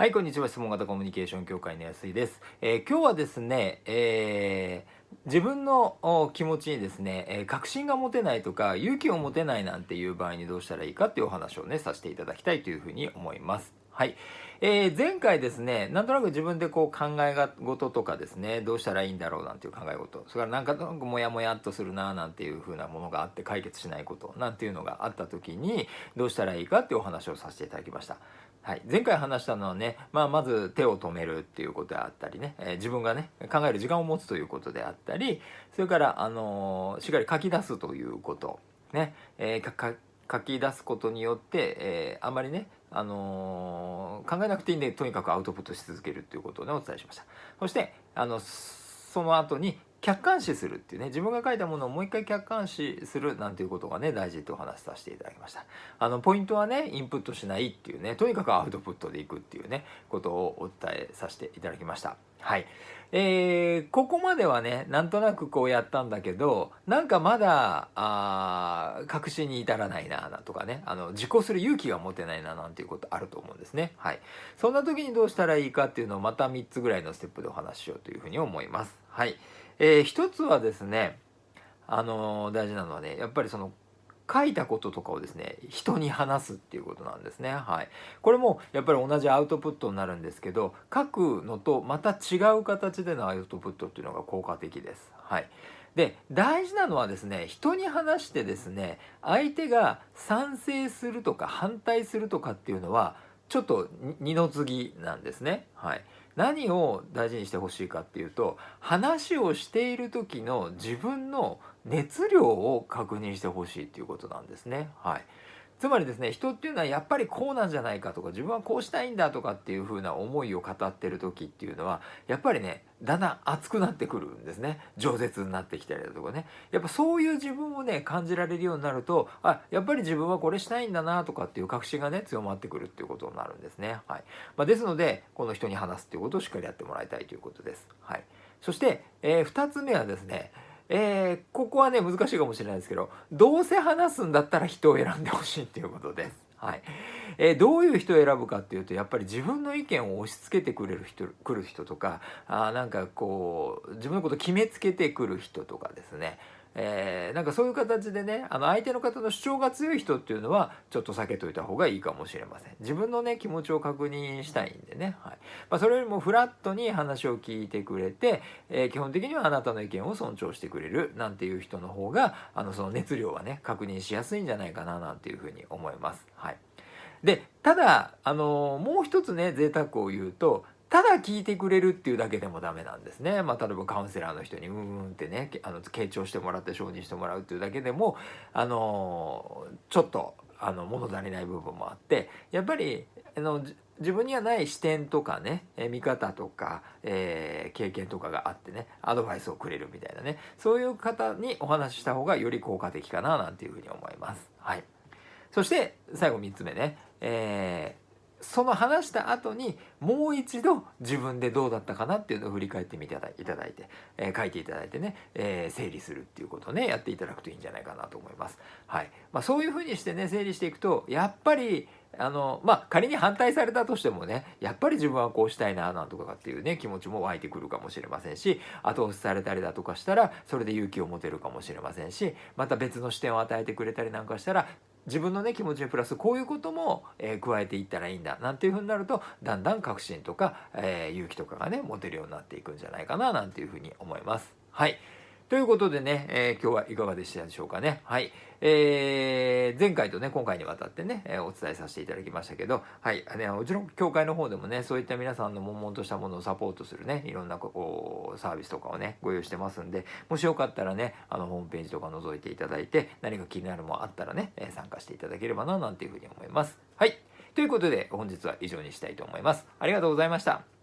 はい、こんにちは。質問型コミュニケーション協会の安井です。えー今日はですね、えー自分の気持ちにですね、えー確信が持てないとか、勇気を持てないなんていう場合にどうしたらいいかっていうお話をね、させていただきたいというふうに思います。はい。えー前回ですね、なんとなく自分でこう考え事とかですね、どうしたらいいんだろうなんていう考え事、それからなんかとなくモヤモヤっとするななんていうふうなものがあって解決しないことなんていうのがあった時に、どうしたらいいかっていうお話をさせていただきました。はい、前回話したのはね、まあ、まず手を止めるっていうことであったりね、えー自分がね考える時間を持つということであったりそれから、あのーしっかり書き出すということね、えー書き出すことによって、えーあんまりね、あのー考えなくていいんでとにかくアウトプットし続けるということをねお伝えしました。そしてあのその後に客観視するっていうね自分が書いたものをもう一回客観視するなんていうことがね大事とお話しさせていただきました。あのポイントはねインプットしないっていうねとにかくアウトプットでいくっていうねことをお伝えさせていただきました。はい。えーここまではねなんとなくこうやったんだけどなんかまだあ確信に至らないなとかねあの自己する勇気が持てないななんていうことあると思うんですね。はい。そんな時にどうしたらいいかっていうのをまた3つぐらいのステップでお話ししようというふうに思います。はい。えー一つはですねあのー大事なのはねやっぱりその書いたこととかをですね人に話すっていうことなんですね。はい。これもやっぱり同じアウトプットになるんですけど書くのとまた違う形でのアウトプットっていうのが効果的です。はい。で大事なのはですね人に話してですね相手が賛成するとか反対するとかっていうのはちょっと二の次なんですね。はい。何を大事にしてほしいかっていうと話をしている時の自分の熱量を確認してほしいっていうことなんですね。はいつまりですね人っていうのはやっぱりこうなんじゃないかとか自分はこうしたいんだとかっていう風な思いを語ってる時っていうのはやっぱりねだんだん熱くなってくるんですね饒舌になってきたりだとかねやっぱそういう自分をね感じられるようになるとあやっぱり自分はこれしたいんだなとかっていう確信がね強まってくるっていうことになるんですね。はいまあ、ですのでこの人に話すっていうことをしっかりやってもらいたいということです。はい、そして、え2つ目はですねえーここはね難しいかもしれないですけどどうせ話すんだったら人を選んでほしいっていうことです。はいえーどういう人を選ぶかっていうとやっぱり自分の意見を押し付けてくれる人来る人とかあなんかこう自分のこと決めつけてくる人とかですねえーなんかそういう形でねあの相手の方の主張が強い人っていうのはちょっと避けといた方がいいかもしれません。自分のね気持ちを確認したいんでね、はい。まあ、それよりもフラットに話を聞いてくれて、えー基本的にはあなたの意見を尊重してくれるなんていう人の方があのその熱量はね確認しやすいんじゃないかななんていうふうに思います。はい。でただあのもう一つね贅沢を言うとただ聞いてくれるっていうだけでもダメなんですね。まあ、例えばカウンセラーの人にうんうんってねあの傾聴してもらって承認してもらうっていうだけでもあのちょっとあの物足りない部分もあってやっぱりあの自分にはない視点とかねえ見方とか、えー経験とかがあってねアドバイスをくれるみたいなねそういう方にお話しした方がより効果的かななんていうふうに思います。はいそして最後3つ目ね、えーその話した後にもう一度自分でどうだったかなっていうのを振り返ってみていただいて、えー書いていただいてね、えー整理するっていうことをねやっていただくといいんじゃないかなと思います。はいまあ、そういうふうにしてね整理していくとやっぱりあのまあ仮に反対されたとしてもねやっぱり自分はこうしたいななんとかっていうね気持ちも湧いてくるかもしれませんし後押しされたりだとかしたらそれで勇気を持てるかもしれませんしまた別の視点を与えてくれたりなんかしたら自分のね気持ちにプラスこういうことも、えー加えていったらいいんだなんていうふうになるとだんだん確信とか、えー勇気とかがね持てるようになっていくんじゃないかななんていうふうに思います。はいということでね、えー今日はいかがでしたでしょうかね。はい。えー前回とね、今回にわたってね、えお伝えさせていただきましたけど、はい。ね、うちの協会の方でもね、そういった皆さんの悶々としたものをサポートするね、いろんなこうサービスとかをね、ご用意してますんで、もしよかったらね、あの、ホームページとか覗いていただいて、何か気になるものあったらね、え参加していただければな、なんていうふうに思います。はい。ということで、本日は以上にしたいと思います。ありがとうございました。